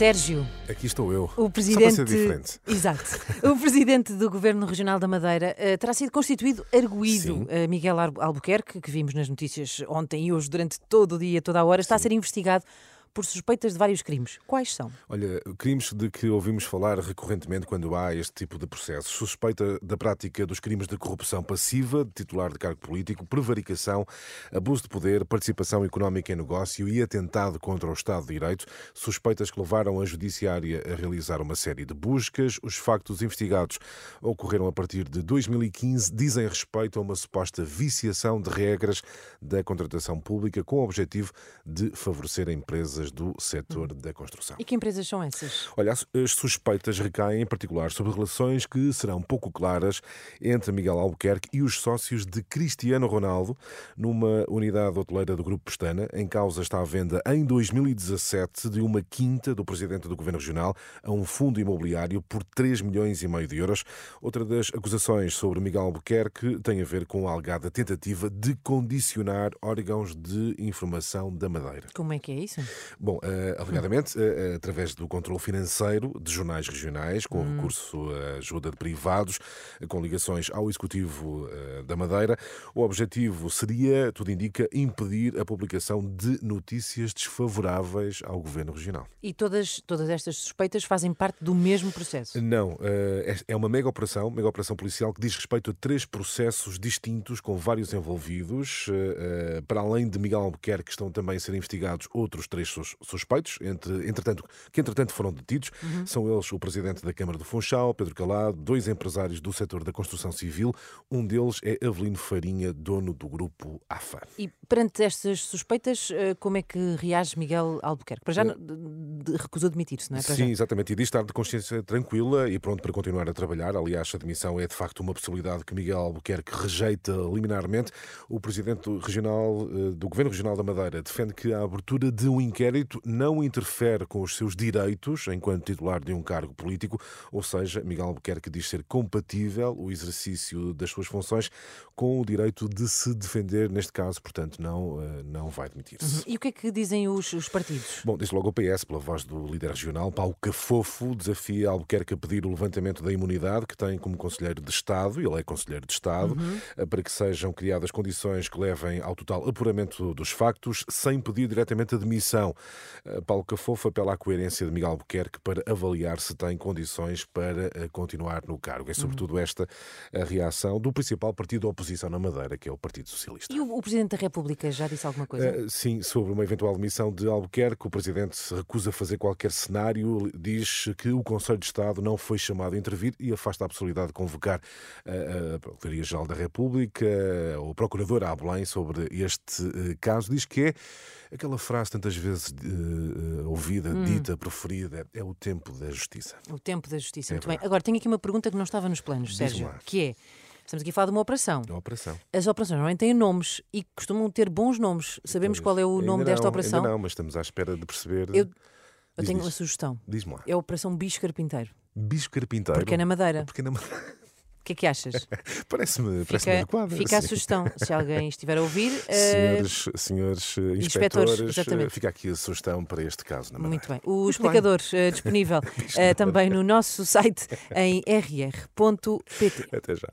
Sérgio. Aqui estou eu. O presidente. Só para ser diferente. Exato. O presidente do Governo Regional da Madeira uh, terá sido constituído arguído. Uh, Miguel Albuquerque, que vimos nas notícias ontem e hoje durante todo o dia, toda a hora, está Sim. a ser investigado por suspeitas de vários crimes. Quais são? Olha, crimes de que ouvimos falar recorrentemente quando há este tipo de processos. Suspeita da prática dos crimes de corrupção passiva, de titular de cargo político, prevaricação, abuso de poder, participação económica em negócio e atentado contra o Estado de Direito. Suspeitas que levaram a Judiciária a realizar uma série de buscas. Os factos investigados ocorreram a partir de 2015, dizem respeito a uma suposta viciação de regras da contratação pública com o objetivo de favorecer a empresa empresas do setor da construção. E que empresas são essas? Olha, as suspeitas recaem em particular sobre relações que serão pouco claras entre Miguel Albuquerque e os sócios de Cristiano Ronaldo numa unidade hoteleira do Grupo Pestana. Em causa está a venda em 2017 de uma quinta do presidente do Governo Regional a um fundo imobiliário por 3 milhões e meio de euros. Outra das acusações sobre Miguel Albuquerque tem a ver com a alegada tentativa de condicionar órgãos de informação da Madeira. Como é que é isso? Bom, uh, alegadamente, uh, através do controle financeiro de jornais regionais, com hum. recurso à ajuda de privados, com ligações ao Executivo uh, da Madeira, o objetivo seria, tudo indica, impedir a publicação de notícias desfavoráveis ao Governo Regional. E todas, todas estas suspeitas fazem parte do mesmo processo? Não, é, é uma mega operação, mega operação policial que diz respeito a três processos distintos com vários envolvidos. Para além de Miguel Albuquerque, estão também a ser investigados outros três suspeitos, entre, entretanto, que entretanto foram detidos. Uhum. São eles o presidente da Câmara do Funchal, Pedro Calado, dois empresários do setor da construção civil. Um deles é Avelino Farinha, dono do grupo AFA. E perante estas suspeitas, eh, como é que reage Miguel Albuquerque? Para já é... recusou demitir-se, não é? Sim, exatamente. E diz estar de consciência tranquila e pronto para continuar a trabalhar. Aliás, a demissão é de facto uma possibilidade que Miguel Albuquerque rejeita liminarmente. O presidente regional eh, do Governo Regional da Madeira defende que a abertura de um inquérito inquérito não interfere com os seus direitos enquanto titular de um cargo político, ou seja, Miguel Albuquerque diz ser compatível o exercício das suas funções com o direito de se defender, neste caso, portanto, não, eh, não vai demitir-se. Uhum. E o que é que dizem os, os partidos? Bom, diz logo o PS, pela voz do líder regional, Paulo Cafofo, desafia Albuquerque a pedir o levantamento da imunidade que tem como Conselheiro de Estado, ele é Conselheiro de Estado, uhum. Eh, para que sejam criadas condições que levem ao total apuramento dos factos, sem pedir diretamente a demissão. Eh, Paulo Cafofo apela à coerência de Miguel Albuquerque para avaliar se tem condições para eh, continuar no cargo. É sobretudo esta a reação do principal partido da oposição na Madeira, que é o Partido Socialista. E o, Presidente da República já disse alguma coisa? Uh, sim, sobre uma eventual demissão de Albuquerque, o Presidente se recusa fazer qualquer cenário, diz que o Conselho de Estado não foi chamado a intervir e afasta a possibilidade de convocar a, a Procuradoria-Geral da República, o Procurador a Belém sobre este caso. Diz que é aquela frase tantas vezes uh, ouvida, hum. dita, preferida, é o tempo da justiça. O tempo da justiça, é muito verdade. bem. Agora, tenho aqui uma pergunta que não estava nos planos, Sérgio, que é. Estamos aqui a falar de uma operação. Uma operação. As operações normalmente têm nomes e costumam ter bons nomes. Sabemos pois, qual é o nome não, desta operação? Ainda não, mas estamos à espera de perceber. Eu, eu tenho diz. uma sugestão. Diz-me lá. É a Operação Bicho Carpinteiro. Bicho Carpinteiro? Porque é na Madeira. Porque é na Madeira. O que é que achas? Parece-me parece adequado. Fica a sugestão, se alguém estiver a ouvir. Senhores, uh, senhores uh, inspectores, inspectores uh, fica aqui a sugestão para este caso. Muito bem. O Muito explicador bem. disponível também no nosso site em rr.pt. Até já.